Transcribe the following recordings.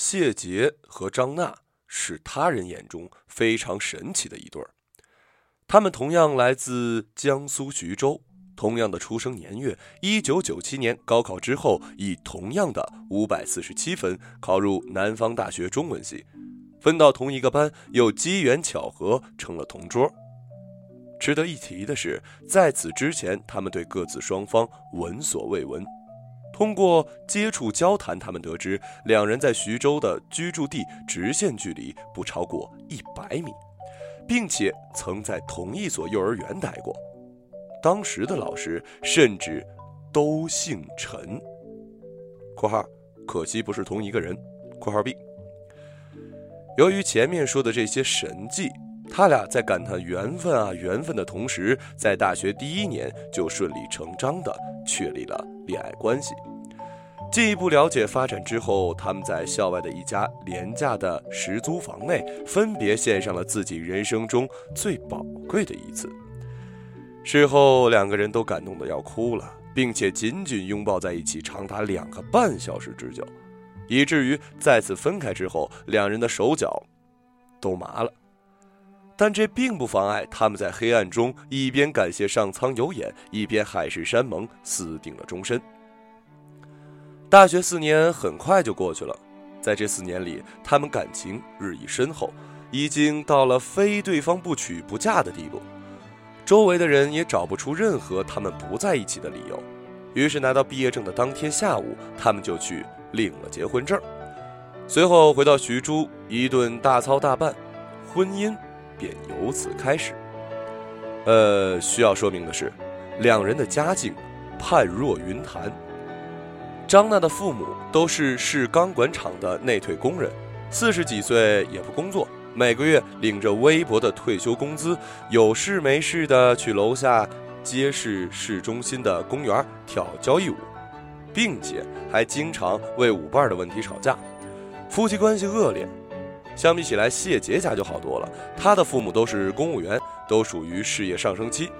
谢杰和张娜是他人眼中非常神奇的一对儿。他们同样来自江苏徐州，同样的出生年月，一九九七年高考之后，以同样的五百四十七分考入南方大学中文系，分到同一个班，又机缘巧合成了同桌。值得一提的是，在此之前，他们对各自双方闻所未闻。通过接触交谈，他们得知两人在徐州的居住地直线距离不超过一百米，并且曾在同一所幼儿园待过。当时的老师甚至都姓陈。（括号可惜不是同一个人。）（括号 B）。由于前面说的这些神迹。他俩在感叹缘分啊缘分的同时，在大学第一年就顺理成章地确立了恋爱关系。进一步了解发展之后，他们在校外的一家廉价的十租房内，分别献上了自己人生中最宝贵的一次。事后，两个人都感动得要哭了，并且紧紧拥抱在一起长达两个半小时之久，以至于再次分开之后，两人的手脚都麻了。但这并不妨碍他们在黑暗中一边感谢上苍有眼，一边海誓山盟，私定了终身。大学四年很快就过去了，在这四年里，他们感情日益深厚，已经到了非对方不娶不嫁的地步。周围的人也找不出任何他们不在一起的理由，于是拿到毕业证的当天下午，他们就去领了结婚证。随后回到徐州，一顿大操大办，婚姻。便由此开始。呃，需要说明的是，两人的家境判若云潭。张娜的父母都是市钢管厂的内退工人，四十几岁也不工作，每个月领着微薄的退休工资，有事没事的去楼下街市市中心的公园跳交谊舞，并且还经常为舞伴的问题吵架，夫妻关系恶劣。相比起来，谢杰家就好多了。他的父母都是公务员，都属于事业上升期，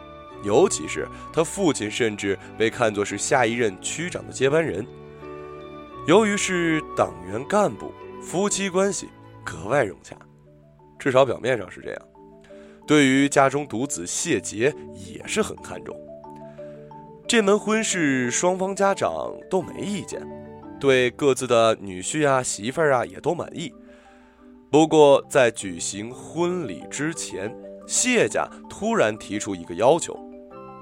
尤其是他父亲，甚至被看作是下一任区长的接班人。由于是党员干部，夫妻关系格外融洽，至少表面上是这样。对于家中独子谢杰也是很看重。这门婚事，双方家长都没意见，对各自的女婿啊、媳妇儿啊也都满意。不过，在举行婚礼之前，谢家突然提出一个要求：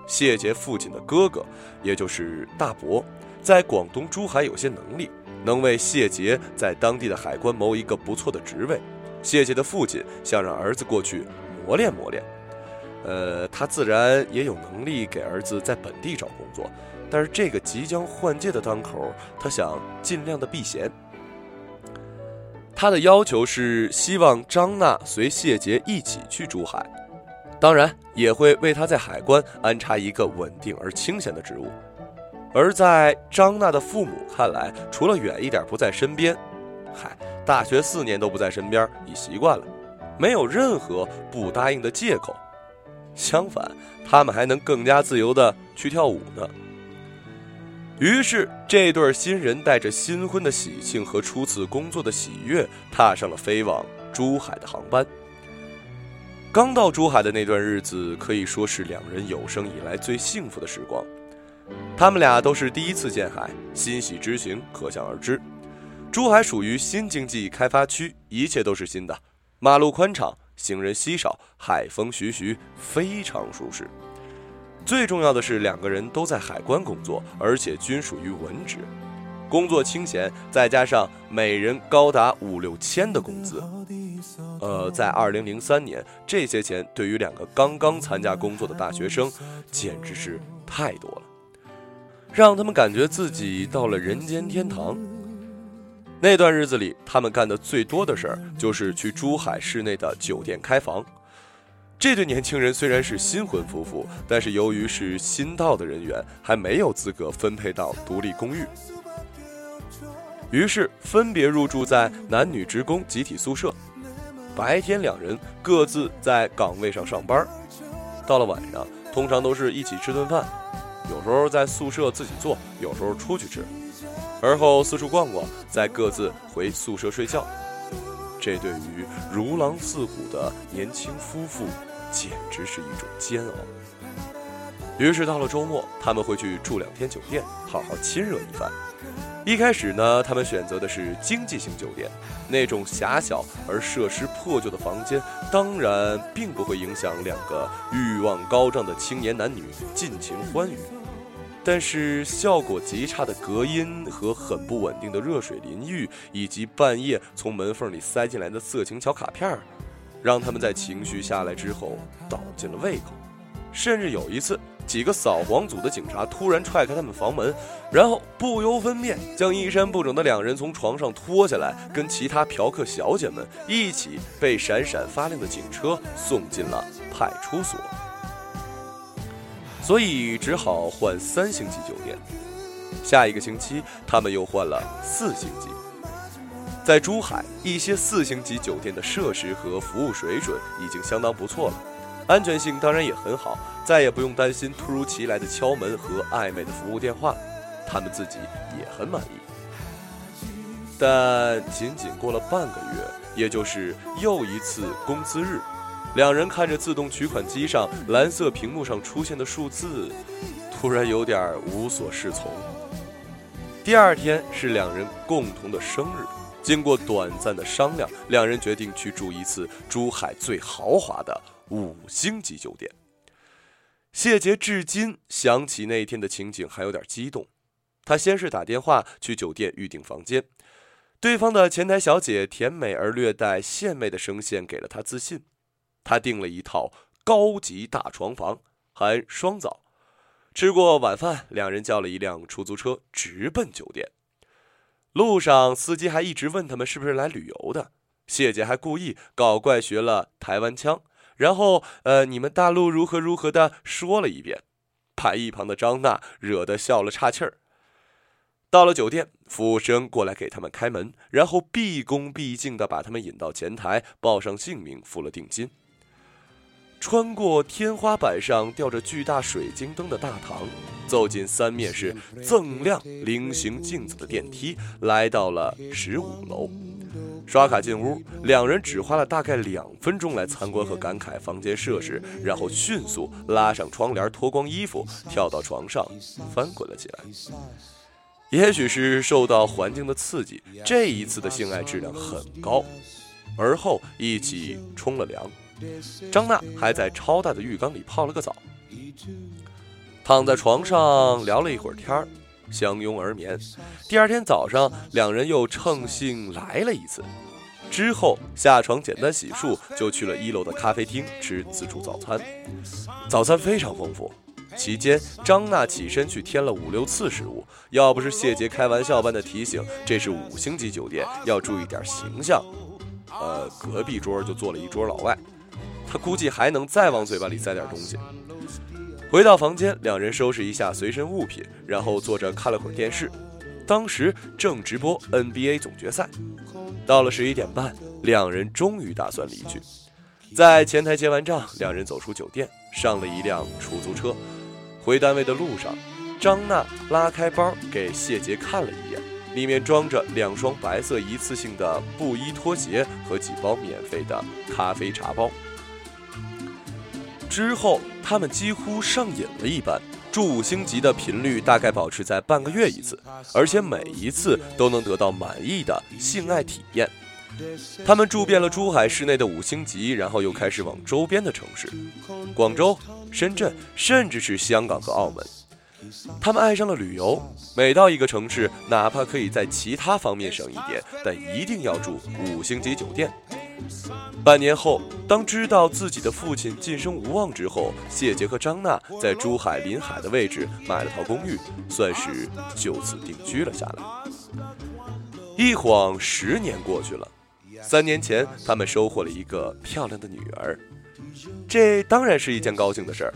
谢杰父亲的哥哥，也就是大伯，在广东珠海有些能力，能为谢杰在当地的海关谋一个不错的职位。谢杰的父亲想让儿子过去磨练磨练，呃，他自然也有能力给儿子在本地找工作，但是这个即将换届的当口，他想尽量的避嫌。他的要求是希望张娜随谢杰一起去珠海，当然也会为他在海关安插一个稳定而清闲的职务。而在张娜的父母看来，除了远一点不在身边，嗨，大学四年都不在身边，已习惯了，没有任何不答应的借口。相反，他们还能更加自由的去跳舞呢。于是，这对新人带着新婚的喜庆和初次工作的喜悦，踏上了飞往珠海的航班。刚到珠海的那段日子，可以说是两人有生以来最幸福的时光。他们俩都是第一次见海，欣喜之情可想而知。珠海属于新经济开发区，一切都是新的，马路宽敞，行人稀少，海风徐徐，非常舒适。最重要的是，两个人都在海关工作，而且均属于文职，工作清闲，再加上每人高达五六千的工资，呃，在二零零三年，这些钱对于两个刚刚参加工作的大学生，简直是太多了，让他们感觉自己到了人间天堂。那段日子里，他们干的最多的事儿就是去珠海市内的酒店开房。这对年轻人虽然是新婚夫妇，但是由于是新到的人员，还没有资格分配到独立公寓，于是分别入住在男女职工集体宿舍。白天两人各自在岗位上上班，到了晚上，通常都是一起吃顿饭，有时候在宿舍自己做，有时候出去吃。而后四处逛逛，再各自回宿舍睡觉。这对于如狼似虎的年轻夫妇，简直是一种煎熬。于是到了周末，他们会去住两天酒店，好好亲热一番。一开始呢，他们选择的是经济型酒店，那种狭小而设施破旧的房间，当然并不会影响两个欲望高涨的青年男女尽情欢愉。但是效果极差的隔音和很不稳定的热水淋浴，以及半夜从门缝里塞进来的色情小卡片儿，让他们在情绪下来之后倒进了胃口。甚至有一次。几个扫黄组的警察突然踹开他们房门，然后不由分辨将衣衫不整的两人从床上拖下来，跟其他嫖客小姐们一起被闪闪发亮的警车送进了派出所。所以只好换三星级酒店。下一个星期，他们又换了四星级。在珠海，一些四星级酒店的设施和服务水准已经相当不错了。安全性当然也很好，再也不用担心突如其来的敲门和暧昧的服务电话，他们自己也很满意。但仅仅过了半个月，也就是又一次工资日，两人看着自动取款机上蓝色屏幕上出现的数字，突然有点无所适从。第二天是两人共同的生日，经过短暂的商量，两人决定去住一次珠海最豪华的。五星级酒店，谢杰至今想起那天的情景还有点激动。他先是打电话去酒店预订房间，对方的前台小姐甜美而略带献媚的声线给了他自信。他订了一套高级大床房，含双澡。吃过晚饭，两人叫了一辆出租车，直奔酒店。路上，司机还一直问他们是不是来旅游的。谢杰还故意搞怪学了台湾腔。然后，呃，你们大陆如何如何的说了一遍，把一旁的张娜惹得笑了岔气儿。到了酒店，服务生过来给他们开门，然后毕恭毕敬地把他们引到前台，报上姓名，付了定金。穿过天花板上吊着巨大水晶灯的大堂，走进三面是锃亮菱形镜子的电梯，来到了十五楼。刷卡进屋，两人只花了大概两分钟来参观和感慨房间设施，然后迅速拉上窗帘，脱光衣服，跳到床上翻滚了起来。也许是受到环境的刺激，这一次的性爱质量很高。而后一起冲了凉，张娜还在超大的浴缸里泡了个澡，躺在床上聊了一会儿天儿。相拥而眠。第二天早上，两人又乘兴来了一次。之后下床简单洗漱，就去了一楼的咖啡厅吃自助早餐。早餐非常丰富。期间，张娜起身去添了五六次食物。要不是谢杰开玩笑般的提醒，这是五星级酒店，要注意点形象。呃，隔壁桌就坐了一桌老外，他估计还能再往嘴巴里塞点东西。回到房间，两人收拾一下随身物品，然后坐着看了会儿电视。当时正直播 NBA 总决赛。到了十一点半，两人终于打算离去。在前台结完账，两人走出酒店，上了一辆出租车。回单位的路上，张娜拉开包给谢杰看了一眼，里面装着两双白色一次性的布衣拖鞋和几包免费的咖啡茶包。之后，他们几乎上瘾了一般，住五星级的频率大概保持在半个月一次，而且每一次都能得到满意的性爱体验。他们住遍了珠海市内的五星级，然后又开始往周边的城市，广州、深圳，甚至是香港和澳门。他们爱上了旅游，每到一个城市，哪怕可以在其他方面省一点，但一定要住五星级酒店。半年后，当知道自己的父亲晋升无望之后，谢杰和张娜在珠海临海的位置买了套公寓，算是就此定居了下来。一晃十年过去了，三年前他们收获了一个漂亮的女儿，这当然是一件高兴的事儿。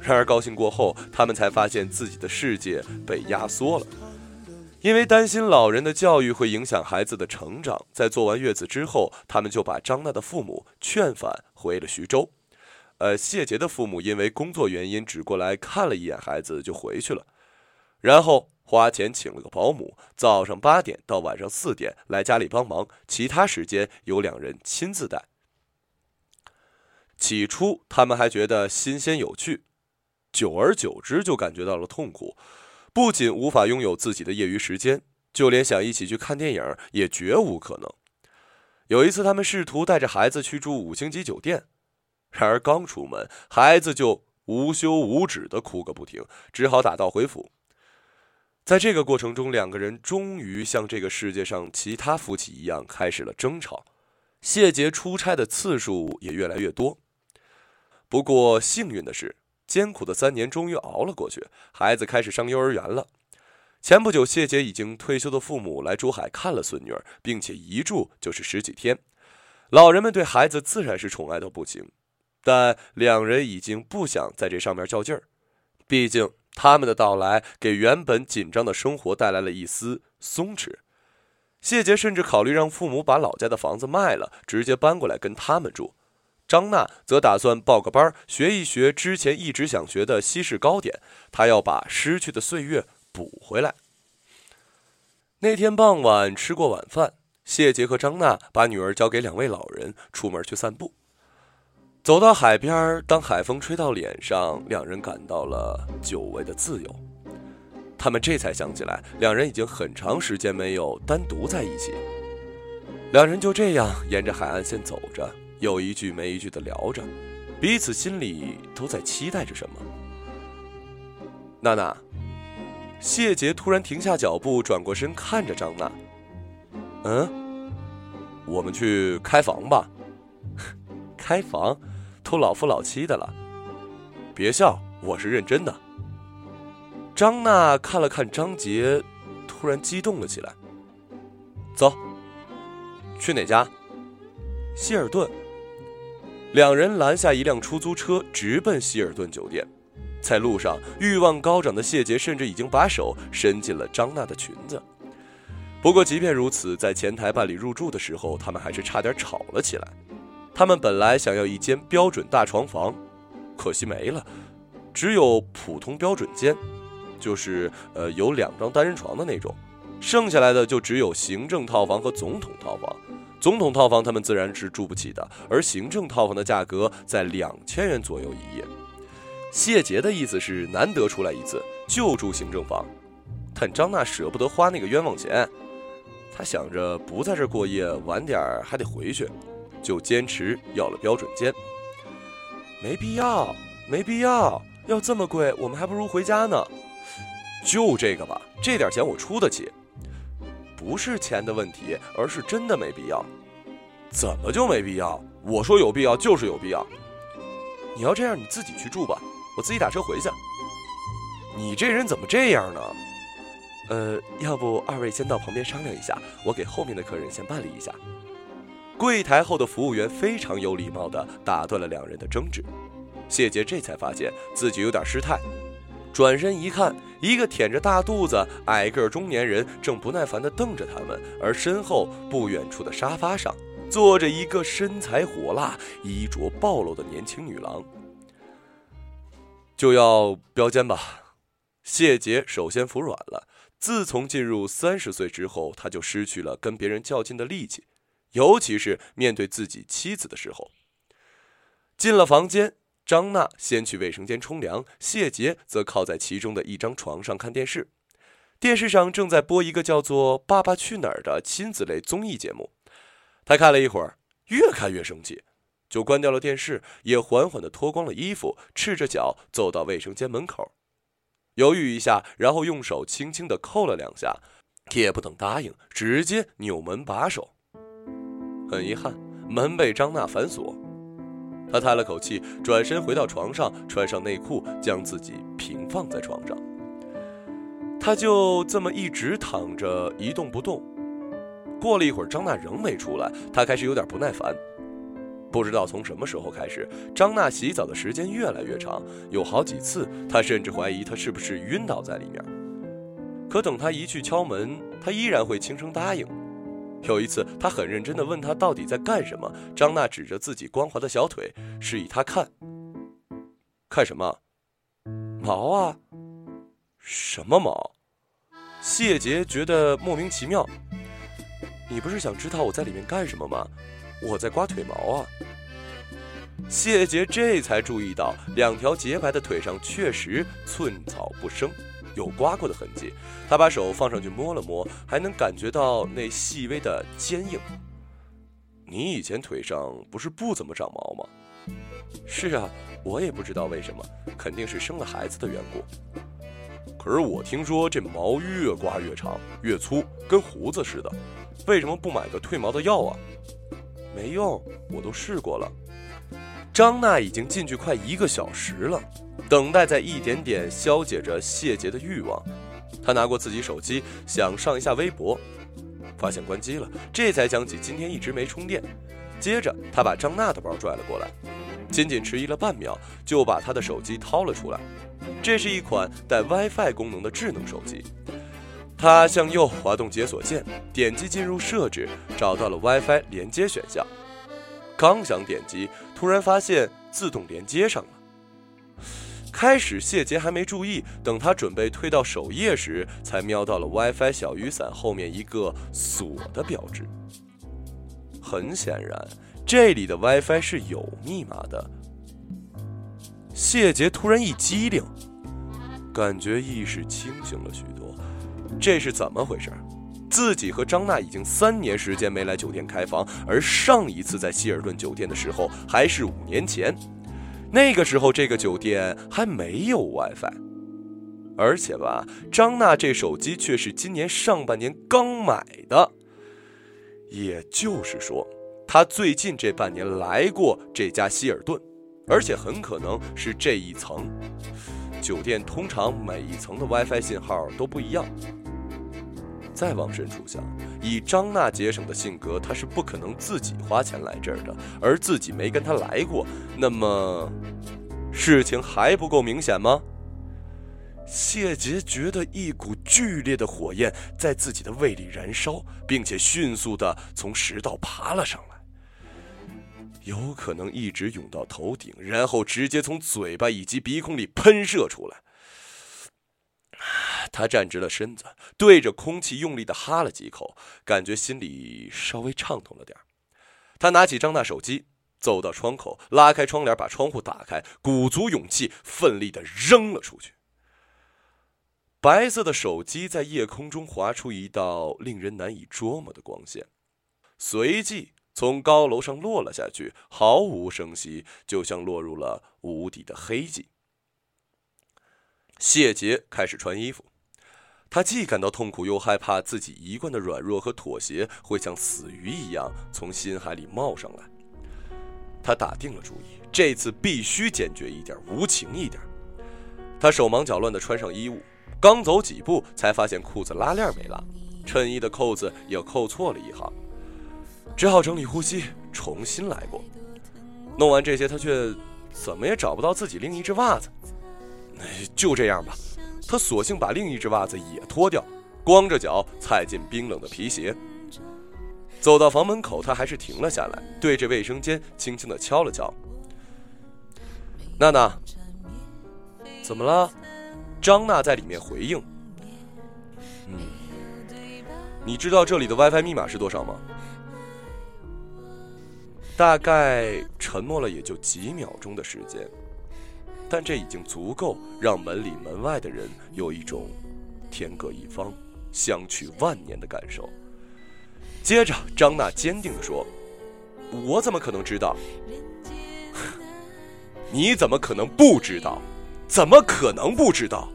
然而高兴过后，他们才发现自己的世界被压缩了。因为担心老人的教育会影响孩子的成长，在坐完月子之后，他们就把张娜的父母劝返回了徐州。呃，谢杰的父母因为工作原因只过来看了一眼孩子就回去了。然后花钱请了个保姆，早上八点到晚上四点来家里帮忙，其他时间由两人亲自带。起初他们还觉得新鲜有趣，久而久之就感觉到了痛苦，不仅无法拥有自己的业余时间，就连想一起去看电影也绝无可能。有一次，他们试图带着孩子去住五星级酒店，然而刚出门，孩子就无休无止的哭个不停，只好打道回府。在这个过程中，两个人终于像这个世界上其他夫妻一样开始了争吵。谢杰出差的次数也越来越多。不过幸运的是，艰苦的三年终于熬了过去，孩子开始上幼儿园了。前不久，谢杰已经退休的父母来珠海看了孙女儿，并且一住就是十几天。老人们对孩子自然是宠爱到不行，但两人已经不想在这上面较劲儿。毕竟他们的到来给原本紧张的生活带来了一丝松弛。谢杰甚至考虑让父母把老家的房子卖了，直接搬过来跟他们住。张娜则打算报个班，学一学之前一直想学的西式糕点。她要把失去的岁月补回来。那天傍晚吃过晚饭，谢杰和张娜把女儿交给两位老人，出门去散步。走到海边，当海风吹到脸上，两人感到了久违的自由。他们这才想起来，两人已经很长时间没有单独在一起。两人就这样沿着海岸线走着。有一句没一句的聊着，彼此心里都在期待着什么。娜娜，谢杰突然停下脚步，转过身看着张娜。嗯，我们去开房吧。开房，都老夫老妻的了。别笑，我是认真的。张娜看了看张杰，突然激动了起来。走，去哪家？希尔顿。两人拦下一辆出租车，直奔希尔顿酒店。在路上，欲望高涨的谢杰甚至已经把手伸进了张娜的裙子。不过，即便如此，在前台办理入住的时候，他们还是差点吵了起来。他们本来想要一间标准大床房，可惜没了，只有普通标准间，就是呃有两张单人床的那种。剩下来的就只有行政套房和总统套房。总统套房他们自然是住不起的，而行政套房的价格在两千元左右一夜。谢杰的意思是难得出来一次就住行政房，但张娜舍不得花那个冤枉钱，她想着不在这过夜，晚点还得回去，就坚持要了标准间。没必要，没必要，要这么贵，我们还不如回家呢。就这个吧，这点钱我出得起。不是钱的问题，而是真的没必要。怎么就没必要？我说有必要就是有必要。你要这样，你自己去住吧，我自己打车回去。你这人怎么这样呢？呃，要不二位先到旁边商量一下，我给后面的客人先办理一下。柜台后的服务员非常有礼貌地打断了两人的争执。谢杰这才发现自己有点失态。转身一看，一个腆着大肚子、矮个中年人正不耐烦地瞪着他们，而身后不远处的沙发上坐着一个身材火辣、衣着暴露的年轻女郎。就要标间吧，谢杰首先服软了。自从进入三十岁之后，他就失去了跟别人较劲的力气，尤其是面对自己妻子的时候。进了房间。张娜先去卫生间冲凉，谢杰则靠在其中的一张床上看电视。电视上正在播一个叫做《爸爸去哪儿》的亲子类综艺节目。他看了一会儿，越看越生气，就关掉了电视，也缓缓地脱光了衣服，赤着脚走到卫生间门口，犹豫一下，然后用手轻轻地扣了两下，也不等答应，直接扭门把手。很遗憾，门被张娜反锁。他叹了口气，转身回到床上，穿上内裤，将自己平放在床上。他就这么一直躺着一动不动。过了一会儿，张娜仍没出来，他开始有点不耐烦。不知道从什么时候开始，张娜洗澡的时间越来越长，有好几次，他甚至怀疑她是不是晕倒在里面。可等他一去敲门，他依然会轻声答应。有一次，他很认真地问他到底在干什么。张娜指着自己光滑的小腿，示意他看。看什么？毛啊？什么毛？谢杰觉得莫名其妙。你不是想知道我在里面干什么吗？我在刮腿毛啊。谢杰这才注意到，两条洁白的腿上确实寸草不生，有刮过的痕迹。他把手放上去摸了摸，还能感觉到那细微的坚硬。你以前腿上不是不怎么长毛吗？是啊，我也不知道为什么，肯定是生了孩子的缘故。可是我听说这毛越刮越长，越粗，跟胡子似的。为什么不买个褪毛的药啊？没用，我都试过了。张娜已经进去快一个小时了，等待在一点点消解着谢杰的欲望。他拿过自己手机，想上一下微博，发现关机了，这才想起今天一直没充电。接着，他把张娜的包拽了过来，仅仅迟疑了半秒，就把他的手机掏了出来。这是一款带 WiFi 功能的智能手机。他向右滑动解锁键，点击进入设置，找到了 WiFi 连接选项。刚想点击，突然发现自动连接上了。开始谢杰还没注意，等他准备推到首页时，才瞄到了 WiFi 小雨伞后面一个锁的标志。很显然，这里的 WiFi 是有密码的。谢杰突然一激灵，感觉意识清醒了许多。这是怎么回事？自己和张娜已经三年时间没来酒店开房，而上一次在希尔顿酒店的时候还是五年前，那个时候这个酒店还没有 WiFi，而且吧，张娜这手机却是今年上半年刚买的，也就是说，她最近这半年来过这家希尔顿，而且很可能是这一层。酒店通常每一层的 WiFi 信号都不一样。再往深处想，以张娜节省的性格，她是不可能自己花钱来这儿的。而自己没跟她来过，那么事情还不够明显吗？谢杰觉得一股剧烈的火焰在自己的胃里燃烧，并且迅速的从食道爬了上来，有可能一直涌到头顶，然后直接从嘴巴以及鼻孔里喷射出来。他站直了身子，对着空气用力的哈了几口，感觉心里稍微畅通了点他拿起张娜手机，走到窗口，拉开窗帘，把窗户打开，鼓足勇气，奋力的扔了出去。白色的手机在夜空中划出一道令人难以捉摸的光线，随即从高楼上落了下去，毫无声息，就像落入了无底的黑寂。谢杰开始穿衣服。他既感到痛苦，又害怕自己一贯的软弱和妥协会像死鱼一样从心海里冒上来。他打定了主意，这次必须坚决一点，无情一点。他手忙脚乱地穿上衣物，刚走几步，才发现裤子拉链没拉，衬衣的扣子也扣错了一行，只好整理呼吸，重新来过。弄完这些，他却怎么也找不到自己另一只袜子。就这样吧。他索性把另一只袜子也脱掉，光着脚踩进冰冷的皮鞋。走到房门口，他还是停了下来，对着卫生间轻轻地敲了敲。娜娜，怎么了？张娜在里面回应：“嗯，你知道这里的 WiFi 密码是多少吗？”大概沉默了也就几秒钟的时间。但这已经足够让门里门外的人有一种天各一方、相去万年的感受。接着，张娜坚定地说：“我怎么可能知道？你怎么可能不知道？怎么可能不知道？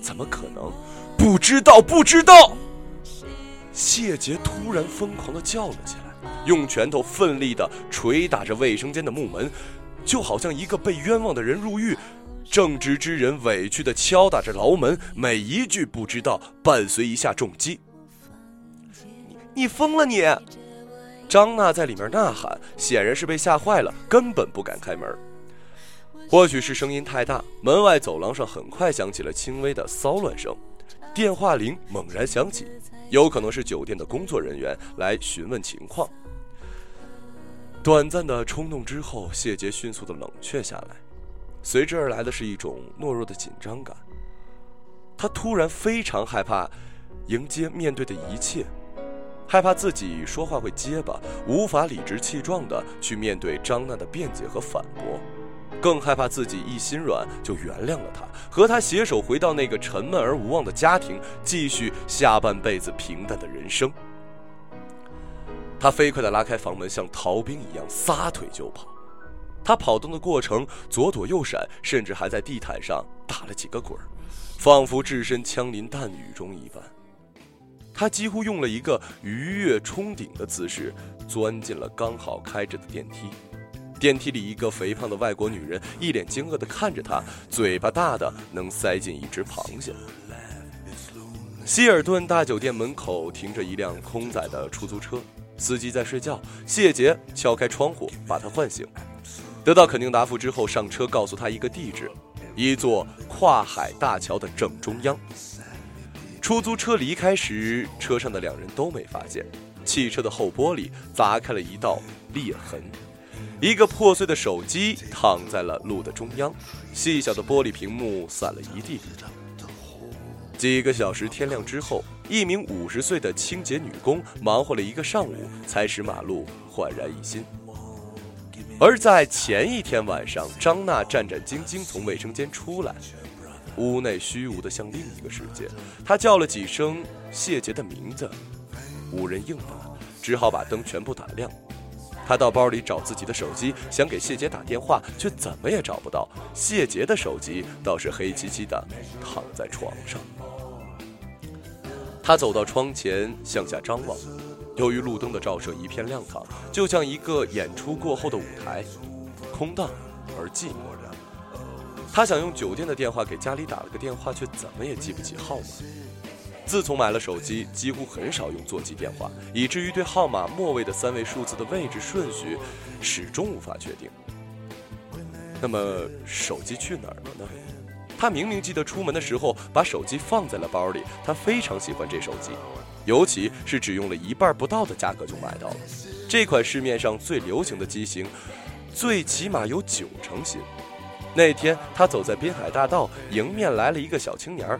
怎么可能不知道？不知道！”谢杰突然疯狂地叫了起来，用拳头奋力地捶打着卫生间的木门。就好像一个被冤枉的人入狱，正直之人委屈地敲打着牢门，每一句不知道伴随一下重击。你你疯了你！张娜在里面呐喊，显然是被吓坏了，根本不敢开门。或许是声音太大，门外走廊上很快响起了轻微的骚乱声，电话铃猛然响起，有可能是酒店的工作人员来询问情况。短暂的冲动之后，谢杰迅速的冷却下来，随之而来的是一种懦弱的紧张感。他突然非常害怕迎接面对的一切，害怕自己说话会结巴，无法理直气壮的去面对张娜的辩解和反驳，更害怕自己一心软就原谅了他，和他携手回到那个沉闷而无望的家庭，继续下半辈子平淡的人生。他飞快地拉开房门，像逃兵一样撒腿就跑。他跑动的过程左躲右闪，甚至还在地毯上打了几个滚，仿佛置身枪林弹雨中一般。他几乎用了一个鱼跃冲顶的姿势，钻进了刚好开着的电梯。电梯里，一个肥胖的外国女人一脸惊愕地看着他，嘴巴大的能塞进一只螃蟹。希尔顿大酒店门口停着一辆空载的出租车，司机在睡觉。谢杰敲开窗户，把他唤醒。得到肯定答复之后，上车告诉他一个地址，一座跨海大桥的正中央。出租车离开时，车上的两人都没发现，汽车的后玻璃砸开了一道裂痕，一个破碎的手机躺在了路的中央，细小的玻璃屏幕散了一地。几个小时，天亮之后，一名五十岁的清洁女工忙活了一个上午，才使马路焕然一新。而在前一天晚上，张娜战战兢兢从卫生间出来，屋内虚无的像另一个世界。她叫了几声谢杰的名字，无人应答，只好把灯全部打亮。他到包里找自己的手机，想给谢杰打电话，却怎么也找不到。谢杰的手机倒是黑漆漆的躺在床上。他走到窗前，向下张望。由于路灯的照射，一片亮堂，就像一个演出过后的舞台，空荡而寂寞。他想用酒店的电话给家里打了个电话，却怎么也记不起号码。自从买了手机，几乎很少用座机电话，以至于对号码末尾的三位数字的位置顺序始终无法确定。那么手机去哪儿了呢？他明明记得出门的时候把手机放在了包里，他非常喜欢这手机。尤其是只用了一半不到的价格就买到了这款市面上最流行的机型，最起码有九成新。那天他走在滨海大道，迎面来了一个小青年儿。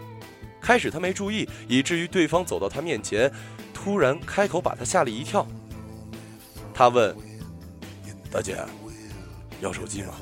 开始他没注意，以至于对方走到他面前，突然开口把他吓了一跳。他问：“大姐，要手机吗？”